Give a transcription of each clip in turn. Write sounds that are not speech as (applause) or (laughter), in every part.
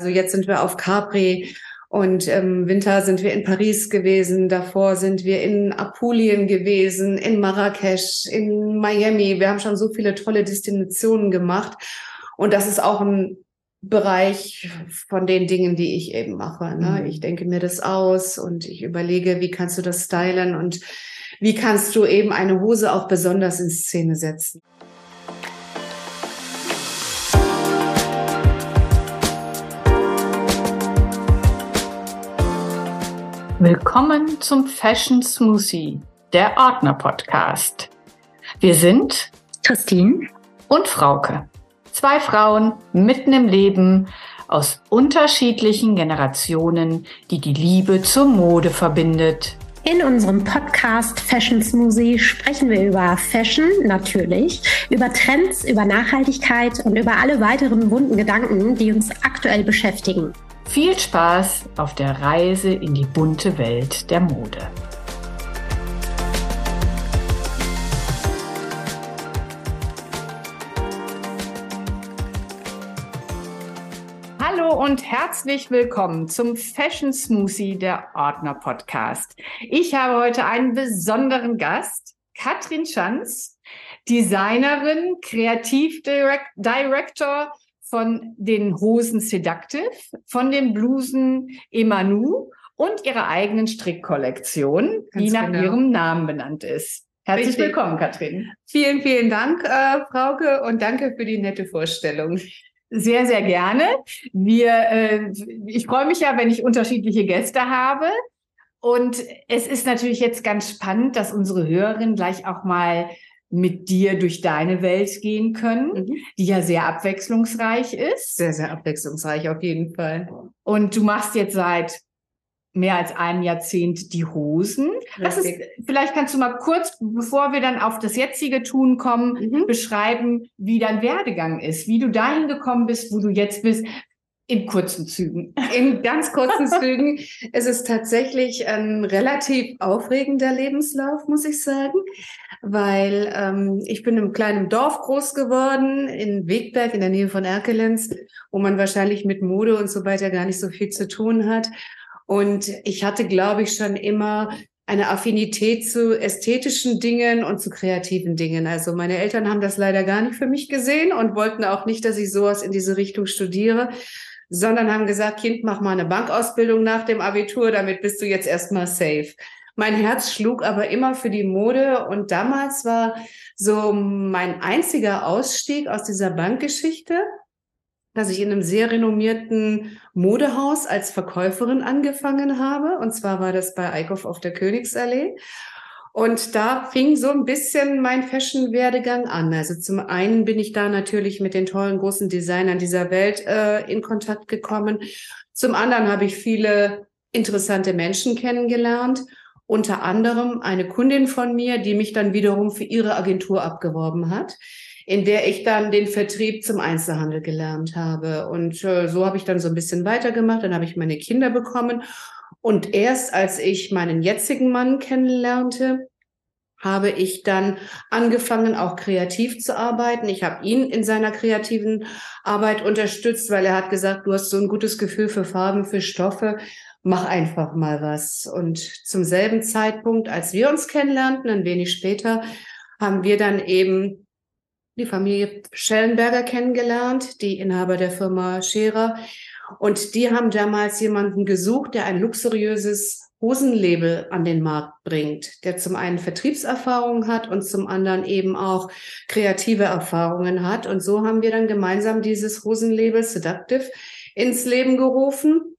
Also jetzt sind wir auf Capri und im Winter sind wir in Paris gewesen, davor sind wir in Apulien gewesen, in Marrakesch, in Miami. Wir haben schon so viele tolle Destinationen gemacht. Und das ist auch ein Bereich von den Dingen, die ich eben mache. Ne? Mhm. Ich denke mir das aus und ich überlege, wie kannst du das stylen und wie kannst du eben eine Hose auch besonders in Szene setzen. Willkommen zum Fashion Smoothie, der Ordner Podcast. Wir sind Christine und Frauke. Zwei Frauen mitten im Leben aus unterschiedlichen Generationen, die die Liebe zur Mode verbindet. In unserem Podcast Fashion Smoothie sprechen wir über Fashion natürlich, über Trends, über Nachhaltigkeit und über alle weiteren wunden Gedanken, die uns aktuell beschäftigen. Viel Spaß auf der Reise in die bunte Welt der Mode. Hallo und herzlich willkommen zum Fashion Smoothie der Ordner Podcast. Ich habe heute einen besonderen Gast, Katrin Schanz, Designerin, Kreativdirektor von den Hosen Seductive, von den Blusen Emanu und ihrer eigenen Strickkollektion, Ganz die nach genau. ihrem Namen benannt ist. Herzlich Richtig. willkommen, Katrin. Vielen, vielen Dank, äh, Frauke, und danke für die nette Vorstellung. Sehr, sehr gerne. Wir, äh, ich freue mich ja, wenn ich unterschiedliche Gäste habe. Und es ist natürlich jetzt ganz spannend, dass unsere Hörerinnen gleich auch mal mit dir durch deine Welt gehen können, mhm. die ja sehr abwechslungsreich ist. Sehr, sehr abwechslungsreich auf jeden Fall. Und du machst jetzt seit mehr als einem Jahrzehnt die Hosen. Was ist, vielleicht kannst du mal kurz, bevor wir dann auf das jetzige Tun kommen, mhm. beschreiben, wie dein Werdegang ist, wie du dahin gekommen bist, wo du jetzt bist. In kurzen Zügen. In ganz kurzen (laughs) Zügen. Es ist tatsächlich ein relativ aufregender Lebenslauf, muss ich sagen, weil ähm, ich bin im kleinen Dorf groß geworden, in Wegberg in der Nähe von Erkelenz, wo man wahrscheinlich mit Mode und so weiter gar nicht so viel zu tun hat. Und ich hatte, glaube ich, schon immer eine Affinität zu ästhetischen Dingen und zu kreativen Dingen. Also meine Eltern haben das leider gar nicht für mich gesehen und wollten auch nicht, dass ich sowas in diese Richtung studiere sondern haben gesagt, Kind, mach mal eine Bankausbildung nach dem Abitur, damit bist du jetzt erstmal safe. Mein Herz schlug aber immer für die Mode und damals war so mein einziger Ausstieg aus dieser Bankgeschichte, dass ich in einem sehr renommierten Modehaus als Verkäuferin angefangen habe. Und zwar war das bei Eickhoff auf der Königsallee. Und da fing so ein bisschen mein Fashion-Werdegang an. Also zum einen bin ich da natürlich mit den tollen großen Designern dieser Welt äh, in Kontakt gekommen. Zum anderen habe ich viele interessante Menschen kennengelernt. Unter anderem eine Kundin von mir, die mich dann wiederum für ihre Agentur abgeworben hat, in der ich dann den Vertrieb zum Einzelhandel gelernt habe. Und äh, so habe ich dann so ein bisschen weitergemacht. Dann habe ich meine Kinder bekommen und erst als ich meinen jetzigen Mann kennenlernte, habe ich dann angefangen, auch kreativ zu arbeiten. Ich habe ihn in seiner kreativen Arbeit unterstützt, weil er hat gesagt, du hast so ein gutes Gefühl für Farben, für Stoffe, mach einfach mal was. Und zum selben Zeitpunkt, als wir uns kennenlernten, ein wenig später, haben wir dann eben die Familie Schellenberger kennengelernt, die Inhaber der Firma Scherer. Und die haben damals jemanden gesucht, der ein luxuriöses Hosenlabel an den Markt bringt, der zum einen Vertriebserfahrung hat und zum anderen eben auch kreative Erfahrungen hat. Und so haben wir dann gemeinsam dieses Hosenlabel Seductive ins Leben gerufen.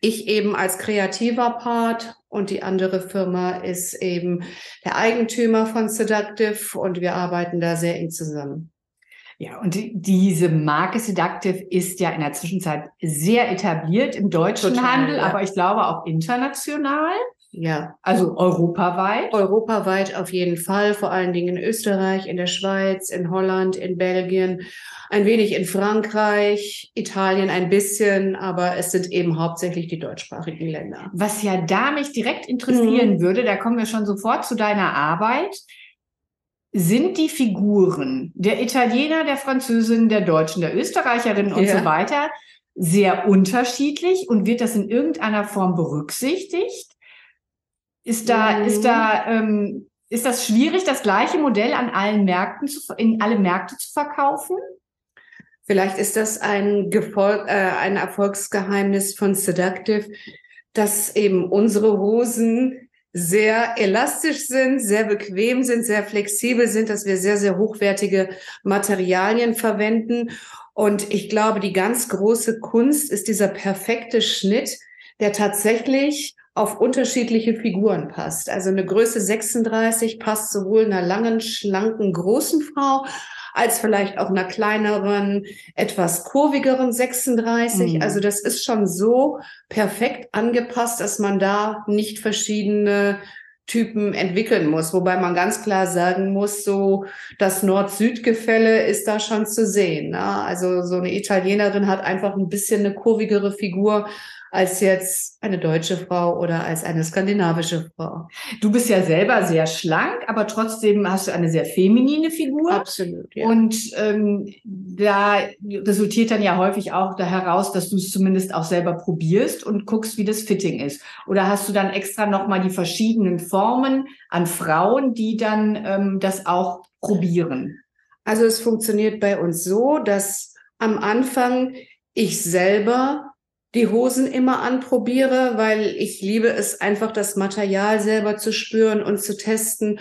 Ich eben als kreativer Part und die andere Firma ist eben der Eigentümer von Seductive und wir arbeiten da sehr eng zusammen. Ja, und diese Marke Seductive ist ja in der Zwischenzeit sehr etabliert im deutschen Total, Handel, ja. aber ich glaube auch international. Ja. Also europaweit? Europaweit auf jeden Fall, vor allen Dingen in Österreich, in der Schweiz, in Holland, in Belgien, ein wenig in Frankreich, Italien ein bisschen, aber es sind eben hauptsächlich die deutschsprachigen Länder. Was ja da mich direkt interessieren mhm. würde, da kommen wir schon sofort zu deiner Arbeit sind die Figuren der Italiener, der Französin, der Deutschen, der Österreicherin und ja. so weiter sehr unterschiedlich und wird das in irgendeiner Form berücksichtigt? Ist da, mhm. ist da, ähm, ist das schwierig, das gleiche Modell an allen Märkten zu, in alle Märkte zu verkaufen? Vielleicht ist das ein, Gefol äh, ein Erfolgsgeheimnis von Seductive, dass eben unsere Hosen sehr elastisch sind, sehr bequem sind, sehr flexibel sind, dass wir sehr, sehr hochwertige Materialien verwenden. Und ich glaube, die ganz große Kunst ist dieser perfekte Schnitt, der tatsächlich auf unterschiedliche Figuren passt. Also eine Größe 36 passt sowohl einer langen, schlanken, großen Frau als vielleicht auch einer kleineren, etwas kurvigeren 36. Mhm. Also das ist schon so perfekt angepasst, dass man da nicht verschiedene Typen entwickeln muss, wobei man ganz klar sagen muss, so das Nord-Süd-Gefälle ist da schon zu sehen. Ne? Also so eine Italienerin hat einfach ein bisschen eine kurvigere Figur als jetzt eine deutsche Frau oder als eine skandinavische Frau. Du bist ja selber sehr schlank, aber trotzdem hast du eine sehr feminine Figur. Absolut. Ja. Und ähm, da resultiert dann ja häufig auch da heraus, dass du es zumindest auch selber probierst und guckst, wie das Fitting ist. Oder hast du dann extra nochmal die verschiedenen Formen an Frauen, die dann ähm, das auch probieren? Also es funktioniert bei uns so, dass am Anfang ich selber die Hosen immer anprobiere, weil ich liebe es einfach, das Material selber zu spüren und zu testen.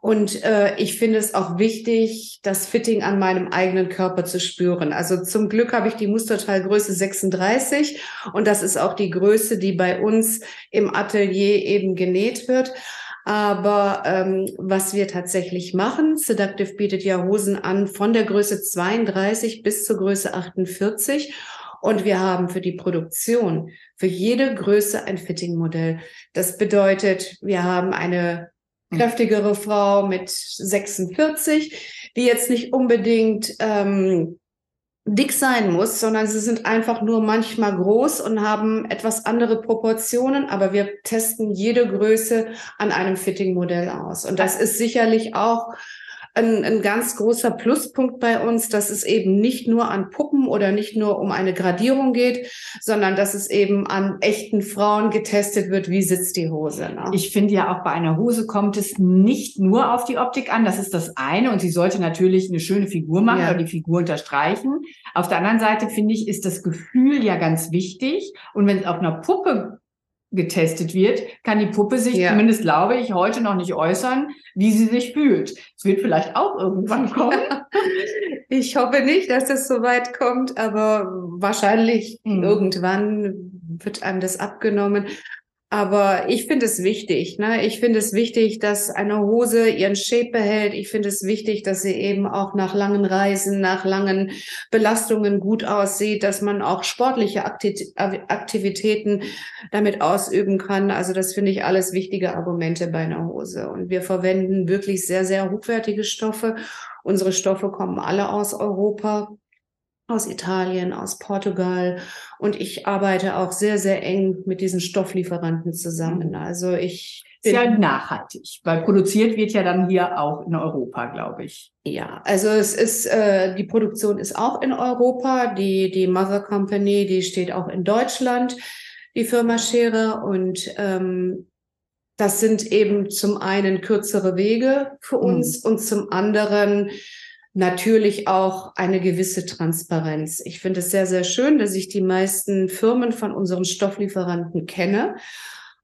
Und äh, ich finde es auch wichtig, das Fitting an meinem eigenen Körper zu spüren. Also zum Glück habe ich die Musterteilgröße 36 und das ist auch die Größe, die bei uns im Atelier eben genäht wird. Aber ähm, was wir tatsächlich machen, Seductive bietet ja Hosen an von der Größe 32 bis zur Größe 48. Und wir haben für die Produktion für jede Größe ein Fitting-Modell. Das bedeutet, wir haben eine kräftigere Frau mit 46, die jetzt nicht unbedingt ähm, dick sein muss, sondern sie sind einfach nur manchmal groß und haben etwas andere Proportionen, aber wir testen jede Größe an einem Fitting-Modell aus. Und das ist sicherlich auch ein, ein ganz großer Pluspunkt bei uns, dass es eben nicht nur an Puppen oder nicht nur um eine Gradierung geht, sondern dass es eben an echten Frauen getestet wird, wie sitzt die Hose. Ne? Ich finde ja auch bei einer Hose kommt es nicht nur auf die Optik an, das ist das eine und sie sollte natürlich eine schöne Figur machen ja. oder die Figur unterstreichen. Auf der anderen Seite finde ich, ist das Gefühl ja ganz wichtig und wenn es auf einer Puppe getestet wird, kann die Puppe sich, ja. zumindest glaube ich, heute noch nicht äußern, wie sie sich fühlt. Es wird vielleicht auch irgendwann (laughs) kommen. ich hoffe nicht, dass das so weit kommt, aber wahrscheinlich mhm. irgendwann wird einem das abgenommen. Aber ich finde es wichtig. Ne? Ich finde es wichtig, dass eine Hose ihren Shape behält. Ich finde es wichtig, dass sie eben auch nach langen Reisen, nach langen Belastungen gut aussieht, dass man auch sportliche Aktivitäten damit ausüben kann. Also das finde ich alles wichtige Argumente bei einer Hose. Und wir verwenden wirklich sehr, sehr hochwertige Stoffe. Unsere Stoffe kommen alle aus Europa aus Italien, aus Portugal. Und ich arbeite auch sehr, sehr eng mit diesen Stofflieferanten zusammen. Mhm. Also ich ist ja nachhaltig, weil produziert wird ja dann hier auch in Europa, glaube ich. Ja, also es ist, äh, die Produktion ist auch in Europa. Die, die Mother Company, die steht auch in Deutschland, die Firma Schere. Und ähm, das sind eben zum einen kürzere Wege für mhm. uns mhm. und zum anderen natürlich auch eine gewisse Transparenz. Ich finde es sehr, sehr schön, dass ich die meisten Firmen von unseren Stofflieferanten kenne.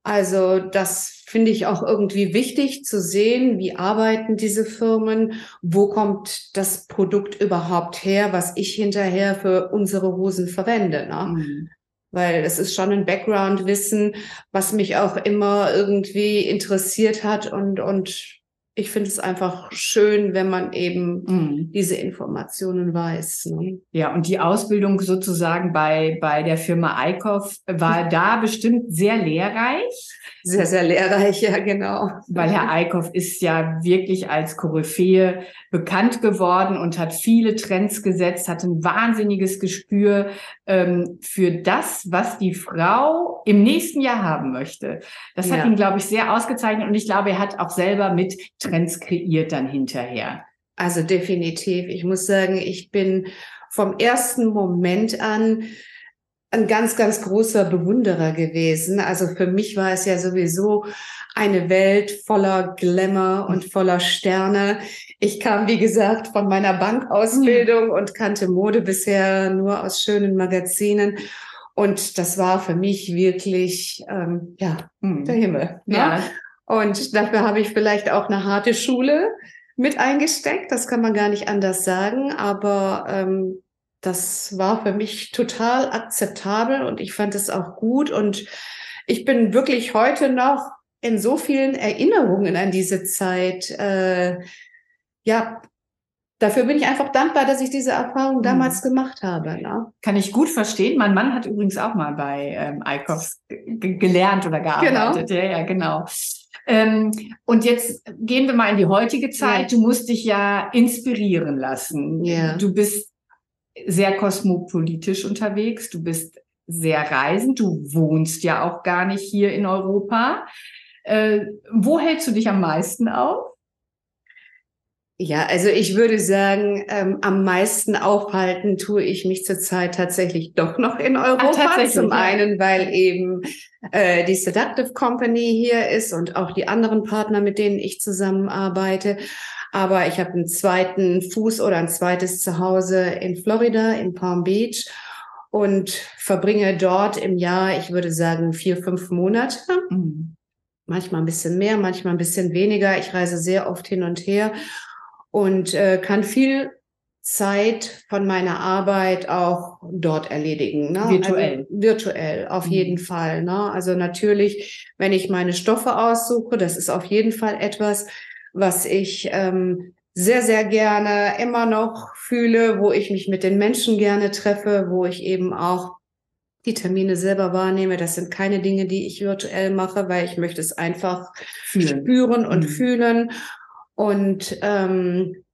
Also das finde ich auch irgendwie wichtig zu sehen, wie arbeiten diese Firmen, wo kommt das Produkt überhaupt her, was ich hinterher für unsere Hosen verwende. Ne? Mhm. Weil es ist schon ein Background-Wissen, was mich auch immer irgendwie interessiert hat und, und ich finde es einfach schön, wenn man eben mhm. diese Informationen weiß. Ne? Ja, und die Ausbildung sozusagen bei, bei der Firma Eickhoff war da bestimmt sehr lehrreich. Sehr, sehr lehrreich, ja, genau. Weil Herr Eickhoff ist ja wirklich als Koryphäe bekannt geworden und hat viele Trends gesetzt, hat ein wahnsinniges Gespür ähm, für das, was die Frau im nächsten Jahr haben möchte. Das hat ja. ihn, glaube ich, sehr ausgezeichnet und ich glaube, er hat auch selber mit Trends kreiert dann hinterher. Also definitiv. Ich muss sagen, ich bin vom ersten Moment an ein ganz, ganz großer Bewunderer gewesen. Also für mich war es ja sowieso eine Welt voller Glamour und voller Sterne. Ich kam, wie gesagt, von meiner Bankausbildung und kannte Mode bisher nur aus schönen Magazinen. Und das war für mich wirklich, ähm, ja, Hm. der Himmel. Ne? Ja, Und dafür habe ich vielleicht auch eine harte Schule mit eingesteckt. Das kann man gar nicht anders sagen. Aber ähm, das war für mich total akzeptabel und ich fand es auch gut. Und ich bin wirklich heute noch in so vielen Erinnerungen an diese Zeit. Äh, ja, dafür bin ich einfach dankbar, dass ich diese Erfahrung damals gemacht habe. Ne? kann ich gut verstehen. Mein Mann hat übrigens auch mal bei ähm, ICOFs ge- gelernt oder gearbeitet. Ja, ja, genau. Ähm, und jetzt gehen wir mal in die heutige Zeit. Du musst dich ja inspirieren lassen. Ja. Du bist sehr kosmopolitisch unterwegs. Du bist sehr reisend. Du wohnst ja auch gar nicht hier in Europa. Äh, wo hältst du dich am meisten auf? Ja, also ich würde sagen, ähm, am meisten aufhalten tue ich mich zurzeit tatsächlich doch noch in Europa. tatsächlich, Zum einen, weil eben äh, die Seductive Company hier ist und auch die anderen Partner, mit denen ich zusammenarbeite. Aber ich habe einen zweiten Fuß oder ein zweites Zuhause in Florida, in Palm Beach und verbringe dort im Jahr, ich würde sagen, vier, fünf Monate Mhm. manchmal ein bisschen mehr, manchmal ein bisschen weniger. Ich reise sehr oft hin und her und äh, kann viel Zeit von meiner Arbeit auch dort erledigen. Ne? Virtuell. Also, virtuell, auf Mhm. jeden Fall. Ne? Also natürlich, wenn ich meine Stoffe aussuche, das ist auf jeden Fall etwas, was ich ähm, sehr, sehr gerne immer noch fühle, wo ich mich mit den Menschen gerne treffe, wo ich eben auch die Termine selber wahrnehme. Das sind keine Dinge, die ich virtuell mache, weil ich möchte es einfach Fühlen. spüren und Mhm. fühlen. Und ähm,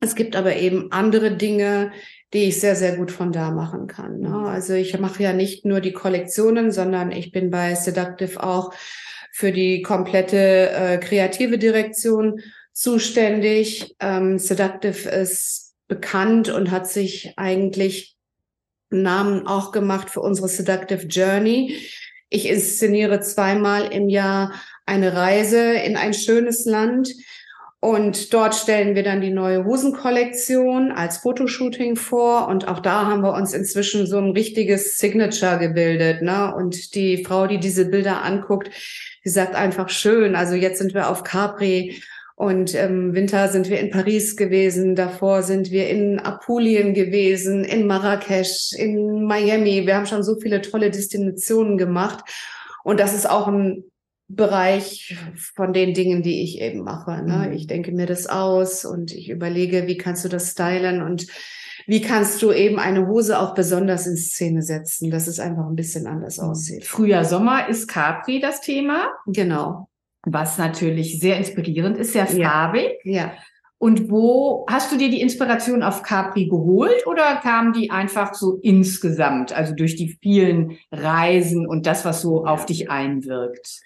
es gibt aber eben andere Dinge, die ich sehr, sehr gut von da machen kann. Ne? Mhm. Also ich mache ja nicht nur die Kollektionen, sondern ich bin bei Seductive auch für die komplette äh, kreative Direktion zuständig. Ähm, Seductive ist bekannt und hat sich eigentlich einen Namen auch gemacht für unsere Seductive Journey. Ich inszeniere zweimal im Jahr eine Reise in ein schönes Land. Und dort stellen wir dann die neue Hosenkollektion als Fotoshooting vor. Und auch da haben wir uns inzwischen so ein richtiges Signature gebildet. Ne? Und die Frau, die diese Bilder anguckt, die sagt einfach schön. Also jetzt sind wir auf Capri und im Winter sind wir in Paris gewesen. Davor sind wir in Apulien gewesen, in Marrakesch, in Miami. Wir haben schon so viele tolle Destinationen gemacht. Und das ist auch ein Bereich von den Dingen, die ich eben mache. Ne? Mhm. Ich denke mir das aus und ich überlege, wie kannst du das stylen und wie kannst du eben eine Hose auch besonders in Szene setzen, dass es einfach ein bisschen anders aussieht. Frühjahr, Sommer ist Capri das Thema, Genau. was natürlich sehr inspirierend ist, sehr Ja. farbig. Ja. Und wo hast du dir die Inspiration auf Capri geholt oder kam die einfach so insgesamt, also durch die vielen Reisen und das, was so auf dich einwirkt?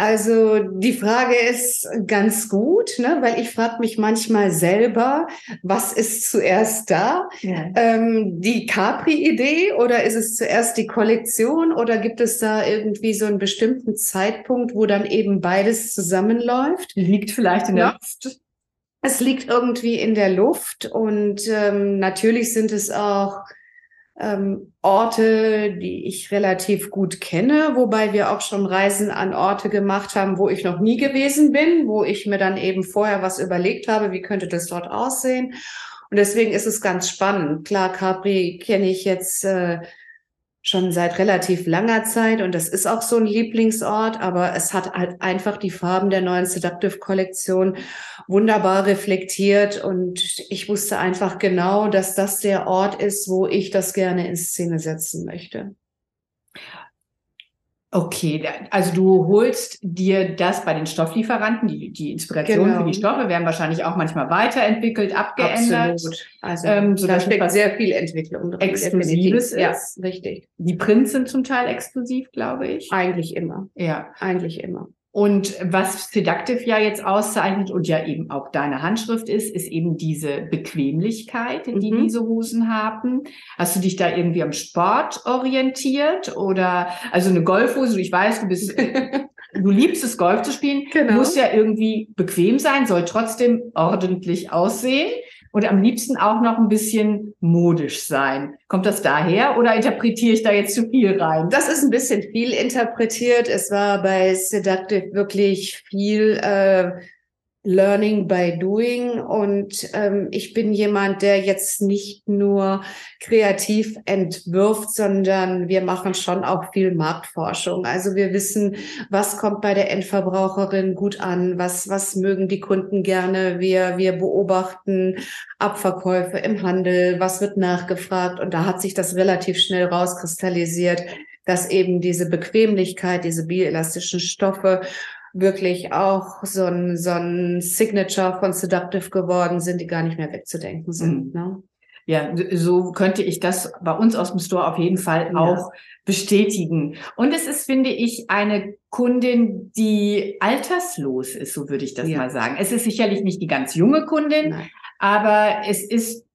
Also die Frage ist ganz gut, ne? weil ich frage mich manchmal selber, was ist zuerst da? Ähm, die Capri-Idee oder ist es zuerst die Kollektion oder gibt es da irgendwie so einen bestimmten Zeitpunkt, wo dann eben beides zusammenläuft? Liegt vielleicht in der Ja. Luft. Es liegt irgendwie in der Luft und ähm, natürlich sind es auch ähm, Orte, die ich relativ gut kenne, wobei wir auch schon Reisen an Orte gemacht haben, wo ich noch nie gewesen bin, wo ich mir dann eben vorher was überlegt habe, wie könnte das dort aussehen. Und deswegen ist es ganz spannend. Klar, Capri kenne ich jetzt äh, schon seit relativ langer Zeit und das ist auch so ein Lieblingsort, aber es hat halt einfach die Farben der neuen Seductive Kollektion wunderbar reflektiert und ich wusste einfach genau, dass das der Ort ist, wo ich das gerne in Szene setzen möchte. Okay, also du holst dir das bei den Stofflieferanten, die, die Inspiration Genau. für die Stoffe werden wahrscheinlich auch manchmal weiterentwickelt, abgeändert. Absolut. Also Ähm, so da steckt sehr viel Entwicklung drin. Exklusives definitiv. Ja, ist. richtig. Die Prints sind zum Teil exklusiv, glaube ich. Eigentlich immer. Ja. Eigentlich immer. Und was Seductive ja jetzt auszeichnet und ja eben auch deine Handschrift ist, ist eben diese Bequemlichkeit, die mhm. diese Hosen haben. Hast du dich da irgendwie am Sport orientiert oder also eine Golfhose? Ich weiß, du bist (laughs) du liebst es, Golf zu spielen, genau. muss ja irgendwie bequem sein, soll trotzdem ordentlich aussehen und am liebsten auch noch ein bisschen modisch sein. Kommt das daher oder interpretiere ich da jetzt zu viel rein? Das ist ein bisschen viel interpretiert. Es war bei Seductive wirklich viel äh, Learning by Doing. Und ähm, ich bin jemand, der jetzt nicht nur kreativ entwirft, sondern wir machen schon auch viel Marktforschung. Also wir wissen, was kommt bei der Endverbraucherin gut an, was, was mögen die Kunden gerne. Wir, wir beobachten Abverkäufe im Handel, was wird nachgefragt. Und da hat sich das relativ schnell rauskristallisiert, dass eben diese Bequemlichkeit, diese bioelastischen Stoffe wirklich auch so ein, so ein Signature von Seductive geworden sind, die gar nicht mehr wegzudenken sind. Mhm. Ne? Ja, so könnte ich das bei uns aus dem Store auf jeden Fall auch bestätigen. Und es ist, finde ich, eine Kundin, die alterslos ist, so würde ich das ja. mal sagen. Es ist sicherlich nicht die ganz junge Kundin, Nein. aber es ist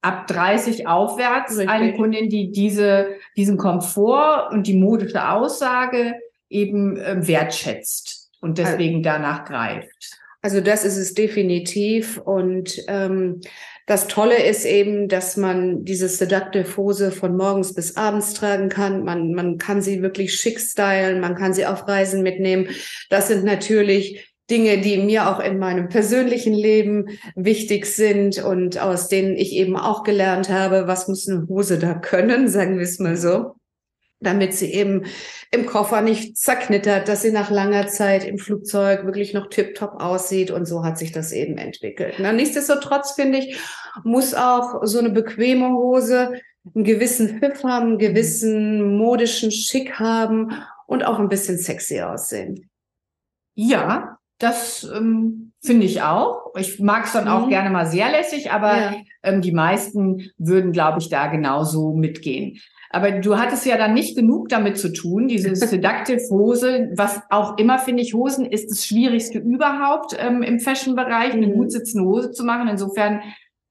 ab 30 aufwärts Richtig. eine Kundin, die diese, diesen Komfort und die modische Aussage eben äh, wertschätzt und deswegen danach greift. Also das ist es definitiv. Und ähm, das Tolle ist eben, dass man diese Seductive Hose von morgens bis abends tragen kann. Man, man kann sie wirklich schick stylen, man kann sie auf Reisen mitnehmen. Das sind natürlich Dinge, die mir auch in meinem persönlichen Leben wichtig sind und aus denen ich eben auch gelernt habe, was muss eine Hose da können, (laughs) sagen wir es mal so damit sie eben im Koffer nicht zerknittert, dass sie nach langer Zeit im Flugzeug wirklich noch tiptop aussieht und so hat sich das eben entwickelt. Na, nichtsdestotrotz finde ich, muss auch so eine bequeme Hose einen gewissen Hüpf haben, einen gewissen modischen Schick haben und auch ein bisschen sexy aussehen. Ja, das ähm, finde ich auch. Ich mag es dann auch mhm. gerne mal sehr lässig, aber ja. ähm, die meisten würden, glaube ich, da genauso mitgehen. Aber du hattest ja dann nicht genug damit zu tun, diese (laughs) Seductive Hose, was auch immer, finde ich, Hosen ist das Schwierigste überhaupt ähm, im Fashion-Bereich, eine mhm. gut sitzende Hose zu machen. Insofern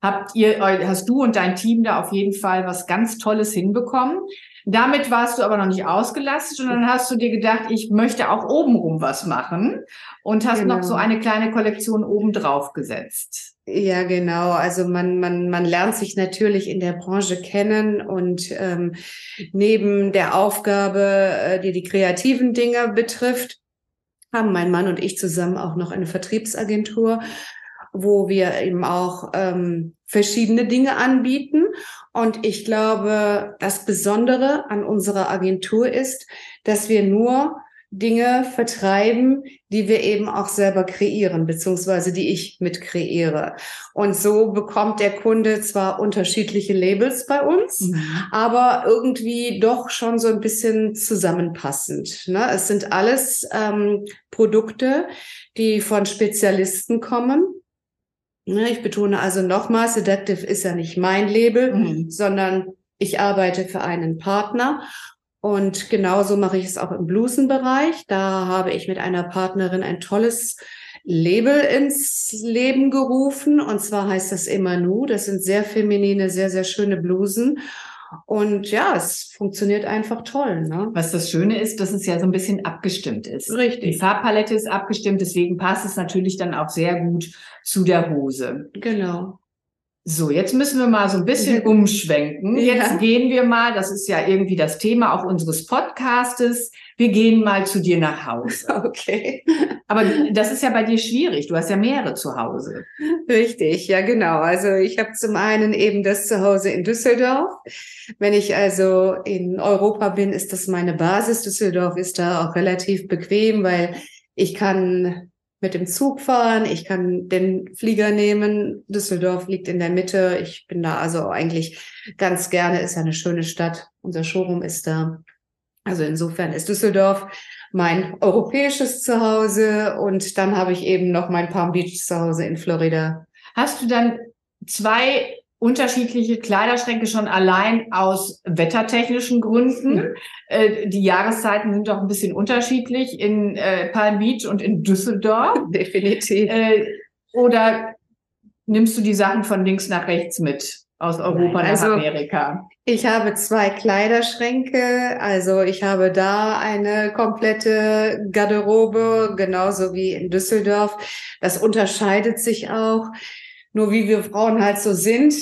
habt ihr, hast du und dein Team da auf jeden Fall was ganz Tolles hinbekommen. Damit warst du aber noch nicht ausgelastet und dann hast du dir gedacht, ich möchte auch obenrum was machen und hast genau. noch so genau. eine kleine Kollektion oben drauf gesetzt. Ja, genau. Also man, man, man lernt sich natürlich in der Branche kennen und ähm, neben der Aufgabe, äh, die die kreativen Dinge betrifft, haben mein Mann und ich zusammen auch noch eine Vertriebsagentur, wo wir eben auch ähm, verschiedene Dinge anbieten. Und ich glaube, das Besondere an unserer Agentur ist, dass wir nur Dinge vertreiben, die wir eben auch selber kreieren, beziehungsweise die ich mit kreiere. Und so bekommt der Kunde zwar unterschiedliche Labels bei uns, mhm. aber irgendwie doch schon so ein bisschen zusammenpassend. Ne? Es sind alles ähm, Produkte, die von Spezialisten kommen. Ne? Ich betone also nochmal, Seductive ist ja nicht mein Label, mhm. sondern ich arbeite für einen Partner und genauso mache ich es auch im Blusenbereich. Da habe ich mit einer Partnerin ein tolles Label ins Leben gerufen. Und zwar heißt das Emanu. Das sind sehr feminine, sehr, sehr schöne Blusen. Und ja, es funktioniert einfach toll. Ne? Was das Schöne ist, dass es ja so ein bisschen abgestimmt ist. Richtig. Die Farbpalette ist abgestimmt, deswegen passt es natürlich dann auch sehr gut zu der Hose. Genau. So, jetzt müssen wir mal so ein bisschen umschwenken. Jetzt ja. gehen wir mal, das ist ja irgendwie das Thema auch unseres Podcastes. Wir gehen mal zu dir nach Hause. (laughs) Okay. Aber das ist ja bei dir schwierig. Du hast ja mehrere zu Hause. Richtig, ja genau. Also ich habe zum einen eben das Zuhause in Düsseldorf. Wenn ich also in Europa bin, ist das meine Basis. Düsseldorf ist da auch relativ bequem, weil ich kann mit dem Zug fahren, ich kann den Flieger nehmen. Düsseldorf liegt in der Mitte. Ich bin da also eigentlich ganz gerne, ist ja eine schöne Stadt. Unser Showroom ist da. Also insofern ist Düsseldorf mein europäisches Zuhause und dann habe ich eben noch mein Palm Beach Zuhause in Florida. Hast du dann zwei unterschiedliche Kleiderschränke schon allein aus wettertechnischen Gründen. Mhm. Äh, die Jahreszeiten sind doch ein bisschen unterschiedlich in äh, Palm Beach und in Düsseldorf. (laughs) Definitiv. Äh, oder nimmst du die Sachen von links nach rechts mit aus Europa Nein, also, nach Amerika? Ich habe zwei Kleiderschränke, also ich habe da eine komplette Garderobe, genauso wie in Düsseldorf. Das unterscheidet sich auch. Nur wie wir Frauen halt so sind.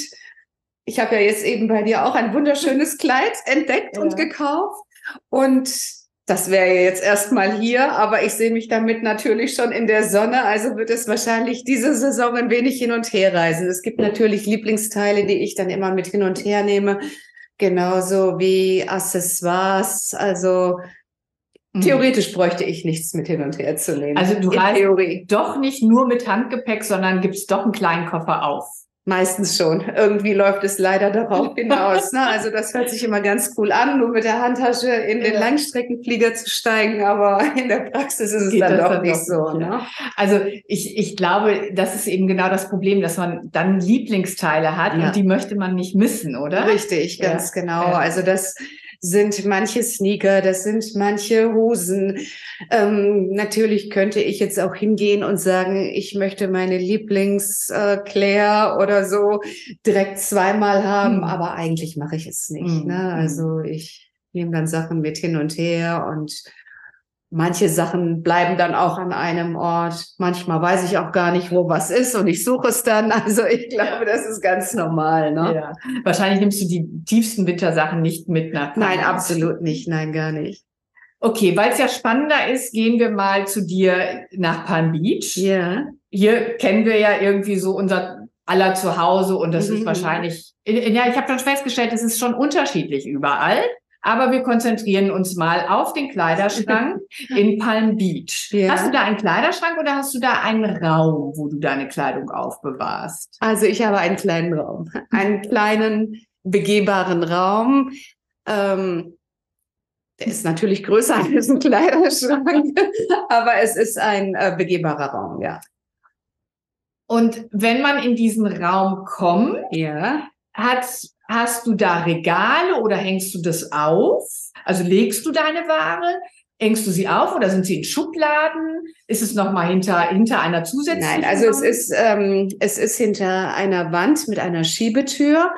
Ich habe ja jetzt eben bei dir auch ein wunderschönes Kleid entdeckt ja. und gekauft. Und das wäre jetzt erstmal hier, aber ich sehe mich damit natürlich schon in der Sonne. Also wird es wahrscheinlich diese Saison ein wenig hin und her reisen. Es gibt natürlich Lieblingsteile, die ich dann immer mit hin und her nehme. Genauso wie Accessoires. Also. Theoretisch bräuchte ich nichts mit hin und her zu nehmen. Also du reist Theorie. doch nicht nur mit Handgepäck, sondern gibst doch einen kleinen Koffer auf. Meistens schon. Irgendwie läuft es leider darauf (laughs) hinaus. Ne? Also das hört sich immer ganz cool an, nur mit der Handtasche in den Langstreckenflieger zu steigen, aber in der Praxis ist es Geht dann doch dann nicht so. Nicht, ne? Also ich, ich glaube, das ist eben genau das Problem, dass man dann Lieblingsteile hat ja. und die möchte man nicht missen, oder? Richtig, ganz ja. genau. Also das sind manche Sneaker, das sind manche Hosen. Ähm, natürlich könnte ich jetzt auch hingehen und sagen, ich möchte meine Lieblings äh, Claire oder so direkt zweimal haben, hm. aber eigentlich mache ich es nicht. Hm. Ne? Hm. Also ich nehme dann Sachen mit hin und her und Manche Sachen bleiben dann auch an einem Ort. Manchmal weiß ich auch gar nicht, wo was ist und ich suche es dann. (laughs) Also ich glaube, das ist ganz normal. Ne? Ja. Wahrscheinlich nimmst du die tiefsten Wintersachen nicht mit nach Paris. Nein, absolut nicht. Nein, gar nicht. Okay, weil es ja spannender ist, gehen wir mal zu dir nach Palm Beach. Ja. Hier kennen wir ja irgendwie so unser aller Zuhause und das mhm. ist wahrscheinlich, ja, ich habe schon festgestellt, es ist schon unterschiedlich überall. Aber wir konzentrieren uns mal auf den Kleiderschrank (laughs) in Palm Beach. Ja. Hast du da einen Kleiderschrank oder hast du da einen Raum, wo du deine Kleidung aufbewahrst? Also ich habe einen kleinen Raum, einen kleinen begehbaren Raum. Ähm, der ist natürlich größer (laughs) als ein Kleiderschrank, aber es ist ein äh, begehbarer Raum, ja. Und wenn man in diesen Raum kommt, ja. hat Hast du da Regale oder hängst du das auf? Also legst du deine Ware? Hängst du sie auf oder sind sie in Schubladen? Ist es nochmal hinter, hinter einer zusätzlichen? Nein, also es ist, ähm, es ist hinter einer Wand mit einer Schiebetür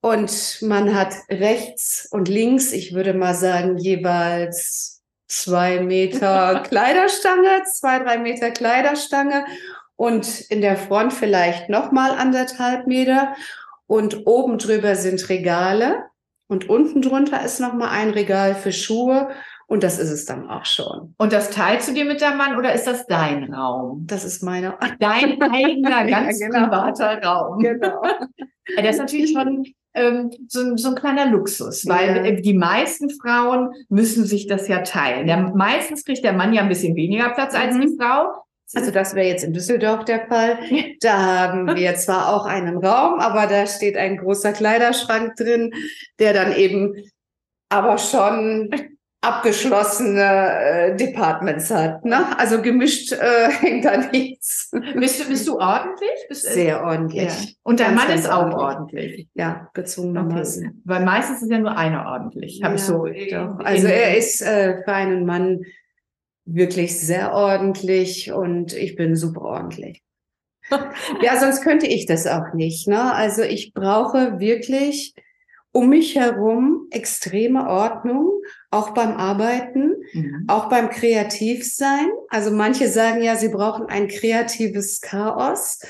und man hat rechts und links, ich würde mal sagen, jeweils zwei Meter (laughs) Kleiderstange, zwei, drei Meter Kleiderstange und in der Front vielleicht nochmal anderthalb Meter und oben drüber sind Regale und unten drunter ist noch mal ein Regal für Schuhe und das ist es dann auch schon. Und das teilst du dir mit deinem Mann oder ist das dein Raum? Das ist meine (laughs) dein eigener ganz ja, genau. privater Raum. Genau. (laughs) Das ist natürlich schon ähm, so, so ein kleiner Luxus, weil ja. die meisten Frauen müssen sich das ja teilen. Der, meistens kriegt der Mann ja ein bisschen weniger Platz mhm. als die Frau. Also das wäre jetzt in Düsseldorf der Fall. (laughs) Da haben wir zwar auch einen Raum, aber da steht ein großer Kleiderschrank drin, der dann eben aber schon abgeschlossene äh, Departments hat. Ne? Also gemischt äh, (laughs) hängt da nichts. Bist du, bist du ordentlich? Bist Sehr ordentlich. Ja. Und dein Mann ist auch ordentlich. ordentlich. Ja, gezwungenermaßen. Okay. Weil meistens ist ja nur einer ordentlich. Hab ja, ich so doch. Also er ist äh, für einen Mann wirklich sehr ordentlich und ich bin super ordentlich. (laughs) ja, sonst könnte ich das auch nicht. Ne? Also ich brauche wirklich um mich herum extreme Ordnung, auch beim Arbeiten, mhm. auch beim Kreativsein. Also manche sagen ja, sie brauchen ein kreatives Chaos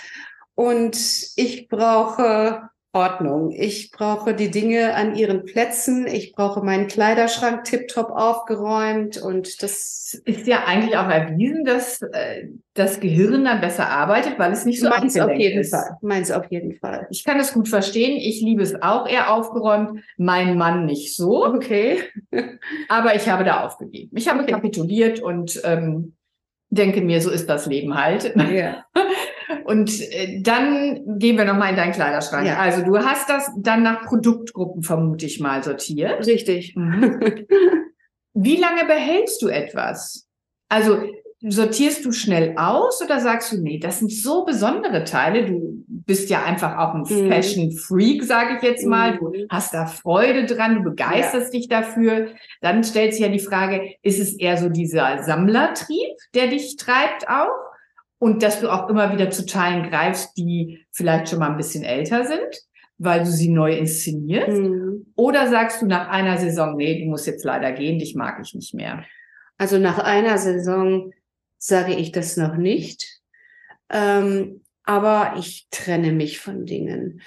und ich brauche Ordnung. Ich brauche die Dinge an ihren Plätzen. Ich brauche meinen Kleiderschrank tiptop aufgeräumt und das ist ja eigentlich auch erwiesen, dass äh, das Gehirn dann besser arbeitet, weil es nicht so Meins auf jeden ist. Fall. Meins auf jeden Fall. Ich kann es gut verstehen. Ich liebe es auch eher aufgeräumt. Mein Mann nicht so. Okay. (laughs) Aber ich habe da aufgegeben. Ich habe okay. kapituliert und ähm, denke mir, so ist das Leben halt. Ja. (laughs) Und äh, dann gehen wir nochmal in deinen Kleiderschrank. Ja. Also du hast das dann nach Produktgruppen, vermute ich mal, sortiert. Richtig. Mhm. (laughs) Wie lange behältst du etwas? Also sortierst du schnell aus oder sagst du, nee, das sind so besondere Teile. Du bist ja einfach auch ein Mhm. Fashion Freak, sage ich jetzt mal. Du Mhm. hast da Freude dran, du begeisterst dich dafür. Dann stellt sich ja die Frage, ist es eher so dieser Sammlertrieb, der dich treibt auch? Und dass du auch immer wieder zu Teilen greifst, die vielleicht schon mal ein bisschen älter sind, weil du sie neu inszenierst? Mhm. Oder sagst du nach einer Saison, nee, du musst jetzt leider gehen, dich mag ich nicht mehr? Also nach einer Saison sage ich das noch nicht. Ähm, aber ich trenne mich von Dingen.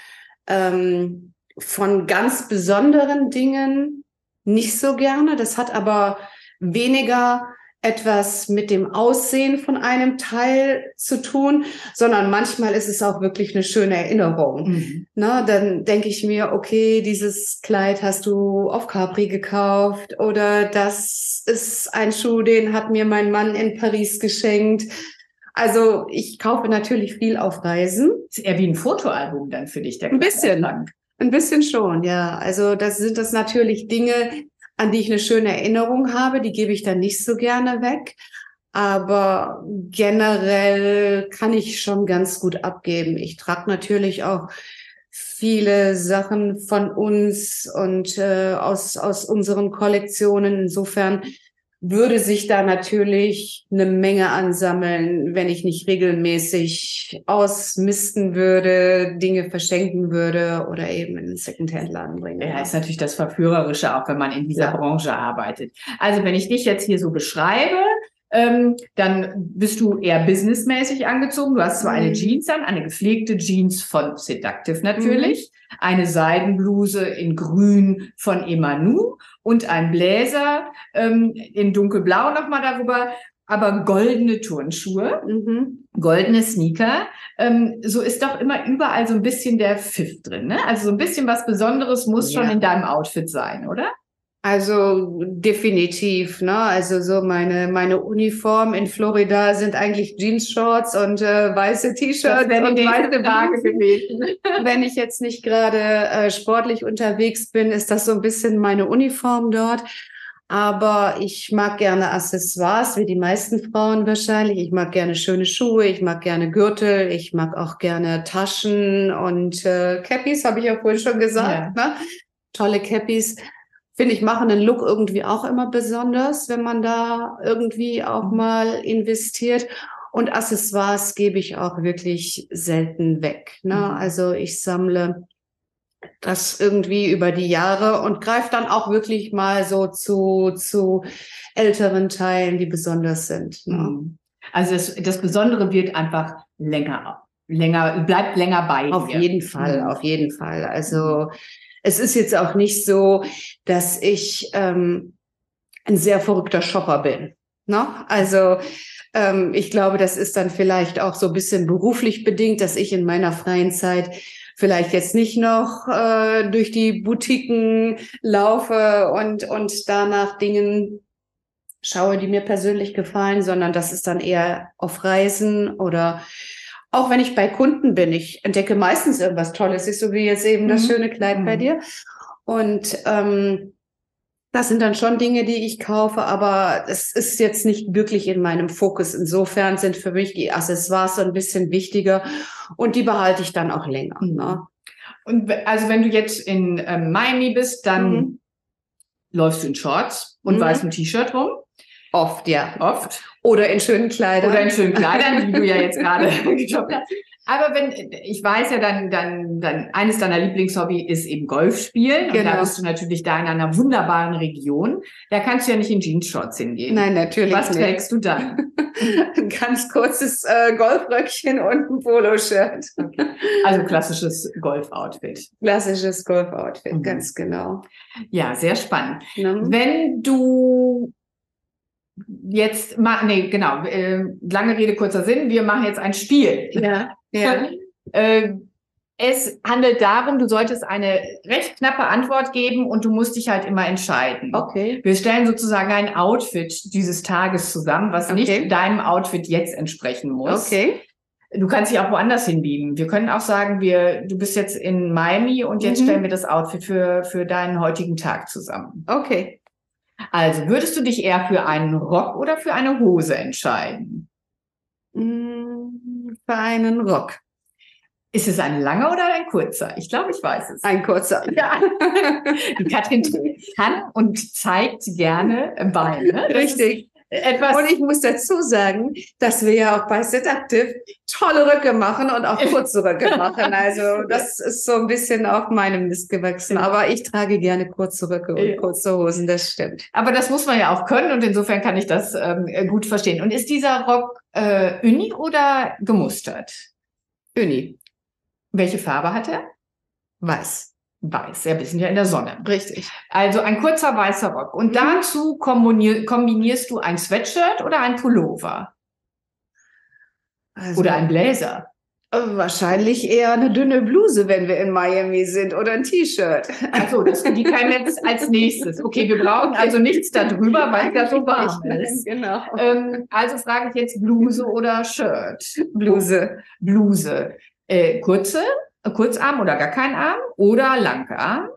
Ähm, von ganz besonderen Dingen nicht so gerne. Das hat aber weniger etwas mit dem Aussehen von einem Teil zu tun, sondern manchmal ist es auch wirklich eine schöne Erinnerung. Mhm. Na, dann denke ich mir, okay, dieses Kleid hast du auf Capri gekauft oder das ist ein Schuh, den hat mir mein Mann in Paris geschenkt. Also ich kaufe natürlich viel auf Reisen. Ist eher wie ein Fotoalbum dann für dich, der Ein bisschen. Kleiderschrank. Ein bisschen schon, ja. Also das sind das natürlich Dinge, an die ich eine schöne Erinnerung habe. Die gebe ich dann nicht so gerne weg. Aber generell kann ich schon ganz gut abgeben. Ich trage natürlich auch viele Sachen von uns und äh, aus, aus unseren Kollektionen. Insofern würde sich da natürlich eine Menge ansammeln, wenn ich nicht regelmäßig ausmisten würde, Dinge verschenken würde oder eben in den Secondhand-Laden bringen. Ja, ist natürlich das Verführerische, auch wenn man in dieser Ja. Branche arbeitet. Also wenn ich dich jetzt hier so beschreibe, ähm, dann bist du eher businessmäßig angezogen. Du hast zwar eine Mhm. Jeans an, eine gepflegte Jeans von Seductive natürlich, eine Seidenbluse in Grün von Emanu und ein Bläser ähm, in dunkelblau nochmal darüber, aber goldene Turnschuhe. Mhm. goldene Sneaker. Ähm, so ist doch immer überall so ein bisschen der Pfiff drin. Ne? Also so ein bisschen was Besonderes muss Ja. schon in deinem Outfit sein, oder? Also definitiv, ne? Also so meine meine Uniform in Florida sind eigentlich Jeans-Shorts und äh, weiße T-Shirts und weiße Waage gewesen. (laughs) Wenn ich jetzt nicht gerade äh, sportlich unterwegs bin, ist das so ein bisschen meine Uniform dort. Aber ich mag gerne Accessoires, wie die meisten Frauen wahrscheinlich. Ich mag gerne schöne Schuhe, ich mag gerne Gürtel, ich mag auch gerne Taschen und äh, Cappies, habe ich ja vorhin schon gesagt. Ne? Tolle Cappies. Finde ich, machen den Look irgendwie auch immer besonders, wenn man da irgendwie auch Mhm. mal investiert. Und Accessoires gebe ich auch wirklich selten weg. Ne? Mhm. Also ich sammle das irgendwie über die Jahre und greife dann auch wirklich mal so zu, zu älteren Teilen, die besonders sind. Ne? Mhm. Also das, das Besondere wird einfach länger, länger, bleibt länger bei Auf dir. jeden Fall, auf jeden Fall. Also es ist jetzt auch nicht so, dass ich ähm, ein sehr verrückter Shopper bin. Ne? Also ähm, ich glaube, das ist dann vielleicht auch so ein bisschen beruflich bedingt, dass ich in meiner freien Zeit vielleicht jetzt nicht noch äh, durch die Boutiquen laufe und, und danach Dingen schaue, die mir persönlich gefallen, sondern das ist dann eher auf Reisen oder auch wenn ich bei Kunden bin. Ich entdecke meistens irgendwas Tolles, ist so wie jetzt eben das Mhm. schöne Kleid bei Mhm. dir. Und ähm, das sind dann schon Dinge, die ich kaufe, aber es ist jetzt nicht wirklich in meinem Fokus. Insofern sind für mich die Accessoires so ein bisschen wichtiger und die behalte ich dann auch länger. Mhm. Ne? Und also wenn du jetzt in ähm, Miami bist, dann Mhm. läufst du in Shorts und Mhm. weißem T-Shirt rum, Oft, ja. oft. Oder in schönen Kleidern. Oder in schönen Kleidern, die du ja jetzt gerade (laughs) gejobbt hast. Aber wenn, ich weiß ja, dann, dann, dann, eines deiner Lieblingshobby ist eben Golf spielen. Und da Genau. bist du natürlich da in einer wunderbaren Region. Da kannst du ja nicht in Jeans-Shorts hingehen. Nein, natürlich Was nicht. trägst du dann? (laughs) Ein ganz kurzes äh, Golfröckchen und ein Poloshirt. Also klassisches Golf-Outfit. Klassisches Golfoutfit, Mhm. ganz genau. Ja, sehr spannend. Ne? Wenn du jetzt mal, nee, genau, äh, lange Rede, kurzer Sinn, wir machen jetzt ein Spiel. Ja, ja. (laughs) Äh, es handelt darum, du solltest eine recht knappe Antwort geben und du musst dich halt immer entscheiden. Okay. Wir stellen sozusagen ein Outfit dieses Tages zusammen, was Okay. nicht deinem Outfit jetzt entsprechen muss. Okay. Du kannst dich auch woanders hinbieben. Wir können auch sagen, wir, du bist jetzt in Miami und jetzt Mhm. stellen wir das Outfit für, für deinen heutigen Tag zusammen. Okay. Also würdest du dich eher für einen Rock oder für eine Hose entscheiden? Mm, Für einen Rock. Ist es ein langer oder ein kurzer? Ich glaube, ich weiß es. Ein kurzer. Ja. (laughs) Die Katrin kann und zeigt gerne Beine. Das Richtig. Etwas, Und ich muss dazu sagen, dass wir ja auch bei Seductive tolle Röcke machen und auch kurze Röcke (laughs) machen. Also das ist so ein bisschen auf meinem Mist gewachsen. Aber ich trage gerne kurze Röcke und kurze Hosen, das stimmt. aber das muss man ja auch können und insofern kann ich das ähm, gut verstehen. Und ist dieser Rock äh, uni oder gemustert? Uni, Welche Farbe hat er? weiß. Weiß. Ja, wir sind ja in der Sonne. Richtig. Also ein kurzer weißer Rock. Und Mhm. dazu kombinier kombinierst du ein Sweatshirt oder ein Pullover Also, oder ein Bläser. äh, wahrscheinlich eher eine dünne Bluse, wenn wir in Miami sind oder ein T-Shirt. Also das die käme jetzt als nächstes. Okay, wir brauchen also nichts darüber, weil es ja so warm ist. Genau. Ähm, also frage ich jetzt Bluse oder Shirt? Bluse. Bluse. Äh, kurze, Kurzarm oder gar kein Arm oder Langarm?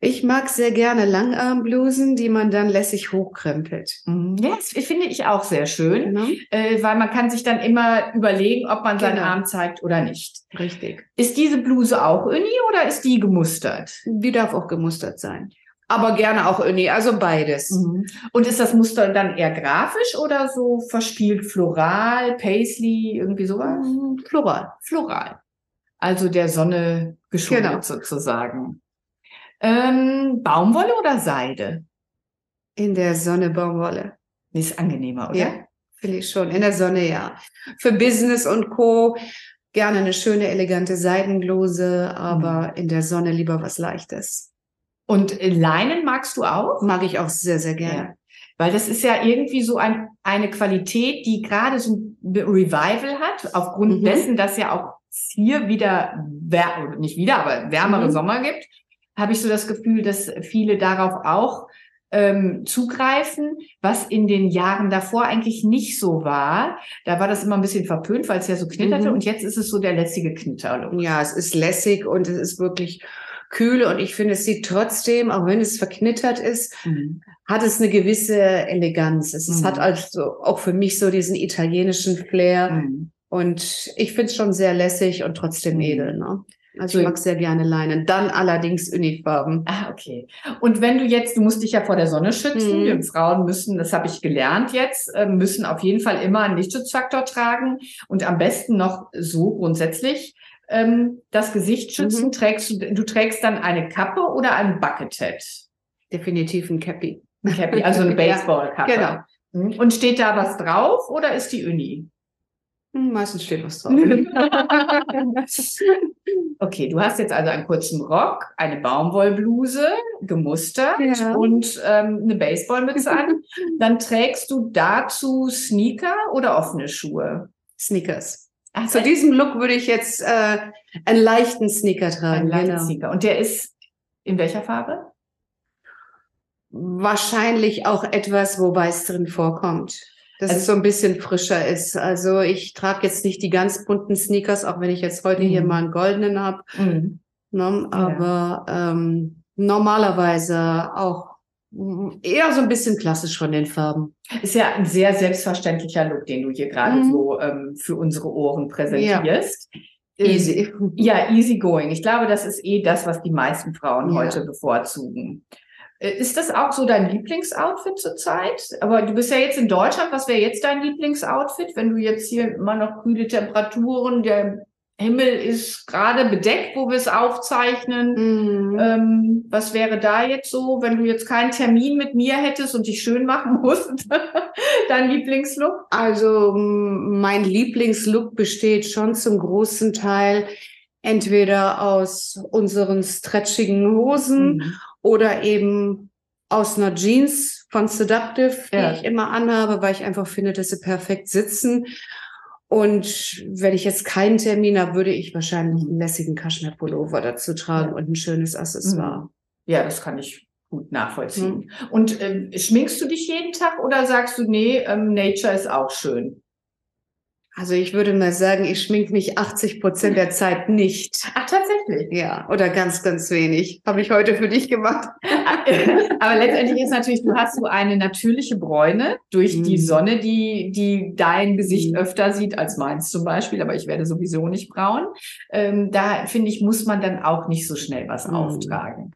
Ich mag sehr gerne Langarmblusen, die man dann lässig hochkrempelt. Ja, das finde ich auch sehr schön, Ne? äh, weil man kann sich dann immer überlegen, ob man seinen Genau. Arm zeigt oder nicht. Richtig. Ist diese Bluse auch Uni oder ist die gemustert? Die darf auch gemustert sein. Aber gerne auch Uni, also beides. Und ist das Muster dann eher grafisch oder so verspielt floral, paisley, irgendwie sowas? Mhm. Floral. Floral. Also der Sonne geschuldet Genau. sozusagen. Ähm, Baumwolle oder Seide? In der Sonne Baumwolle. Ist angenehmer, oder? Ja, finde ich schon. In der Sonne, ja. Für Business und Co. gerne eine schöne, elegante Seidenbluse, aber in der Sonne lieber was Leichtes. Und Leinen magst du auch? Mag ich auch sehr, sehr gerne. Weil das ist ja irgendwie so ein, eine Qualität, die gerade so ein Revival hat, aufgrund Mhm. dessen, dass ja auch hier wieder, nicht wieder, aber wärmere Mhm. Sommer gibt, habe ich so das Gefühl, dass viele darauf auch ähm, zugreifen, was in den Jahren davor eigentlich nicht so war. Da war das immer ein bisschen verpönt, weil es ja so knitterte Mhm. und jetzt ist es so der lässige Knitterlook. Ja, es ist lässig und es ist wirklich kühl und ich finde, es sieht trotzdem, auch wenn es verknittert ist, Mhm. hat es eine gewisse Eleganz. Es Mhm. hat also auch für mich so diesen italienischen Flair Mhm. Und ich finde es schon sehr lässig und trotzdem Mhm. edel. Ne? Also So- ich mag sehr gerne Leinen. Dann allerdings Unifarben. Ah, okay. Und wenn du jetzt, du musst dich ja vor der Sonne schützen, Mhm. wir Frauen müssen, das habe ich gelernt jetzt, äh, müssen auf jeden Fall immer einen Lichtschutzfaktor tragen und am besten noch so grundsätzlich ähm, das Gesicht schützen. Mhm. Trägst du, du trägst dann eine Kappe oder ein Buckethead? Definitiv ein Cappy. Ein Cappy, also eine (laughs) Ja, Baseballkappe. genau. Mhm. Und steht da was drauf oder ist die Uni? Hm, Meistens steht was drauf. (laughs) Okay, du hast jetzt also einen kurzen Rock, eine Baumwollbluse, gemustert Ja. und ähm, eine Baseballmütze an. (laughs) Dann trägst du dazu Sneaker oder offene Schuhe? Sneakers. Ach, Zu diesem Look würde ich jetzt äh, einen leichten Sneaker tragen. ein leichter genau. Sneaker. Und der ist in welcher Farbe? Wahrscheinlich auch etwas, wo weiß drin vorkommt. Dass Also- es so ein bisschen frischer ist. Also ich trage jetzt nicht die ganz bunten Sneakers, auch wenn ich jetzt heute hier Mhm. mal einen goldenen habe. Mhm. Ne? Aber ähm, normalerweise auch eher so ein bisschen klassisch von den Farben. Ist ja ein sehr selbstverständlicher Look, den du hier gerade Mhm. so ähm, für unsere Ohren präsentierst. Ähm, Easy. Ja, easy going. Ich glaube, das ist eh das, was die meisten Frauen Ja. heute bevorzugen. Äh, Ist das auch so dein Lieblingsoutfit zurzeit? Aber du bist ja jetzt in Deutschland. Was wäre jetzt dein Lieblingsoutfit, wenn du jetzt hier immer noch kühle Temperaturen, der Himmel ist gerade bedeckt, wo wir es aufzeichnen. Mhm. Ähm, was wäre da jetzt so, wenn du jetzt keinen Termin mit mir hättest und dich schön machen (laughs) musst? Dein Lieblingslook? Also mein Lieblingslook besteht schon zum großen Teil entweder aus unseren stretchigen Hosen Mhm. Oder eben aus einer Jeans von Seductive, die Ja. ich immer anhabe, weil ich einfach finde, dass sie perfekt sitzen. Und wenn ich jetzt keinen Termin habe, würde ich wahrscheinlich einen lässigen Kaschmir-Pullover dazu tragen Ja. und ein schönes Accessoire. Ja, das kann ich gut nachvollziehen. Und ähm, schminkst du dich jeden Tag oder sagst du, nee, ähm, Nature ist auch schön? Also ich würde mal sagen, ich schmink mich 80 Prozent der Zeit nicht. Ach, tatsächlich. Ja, oder ganz, ganz wenig. Habe ich heute für dich gemacht. (laughs) Aber letztendlich ist natürlich, du hast so eine natürliche Bräune durch Mhm. die Sonne, die, die dein Gesicht Mhm. öfter sieht als meins zum Beispiel, aber ich werde sowieso nicht braun. Ähm, da finde ich, muss man dann auch nicht so schnell was Mhm. auftragen.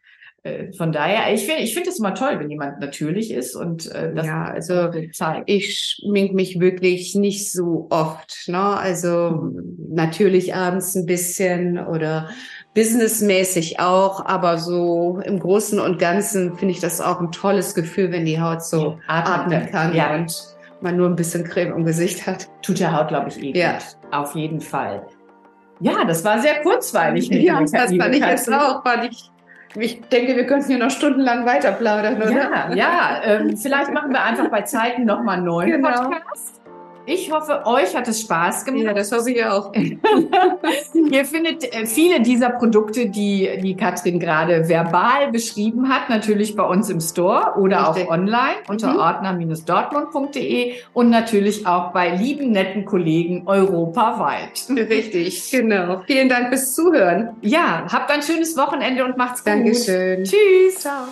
Äh, von daher, ich finde ich finde es immer toll, wenn jemand natürlich ist und äh, das Ja, also so zeigt. ich schmink mich wirklich nicht so oft. Ne? Also natürlich abends ein bisschen oder businessmäßig auch, aber so im Großen und Ganzen finde ich das auch ein tolles Gefühl, wenn die Haut so atmen kann Ja, und man nur ein bisschen Creme im Gesicht hat. tut der Haut, glaube ich, eh Ja. gut. Auf jeden Fall. Ja, das war sehr kurzweilig. Ja, das fand ich jetzt auch. Fand ich, ich denke, wir könnten hier noch stundenlang weiter plaudern, oder? Ja, ja. Ähm, vielleicht machen wir einfach bei Zeiten nochmal einen neuen Genau. Podcast. Ich hoffe, euch hat es Spaß gemacht. Ja, das hoffe ich auch. (laughs) Ihr findet äh, viele dieser Produkte, die die Katrin gerade verbal beschrieben hat, natürlich bei uns im Store oder Richtig. auch online unter Mhm. ordner-dortmund.de und natürlich auch bei lieben, netten Kollegen europaweit. Richtig, genau. Vielen Dank fürs Zuhören. Ja, habt ein schönes Wochenende und macht's gut. Dankeschön. Tschüss. Ciao.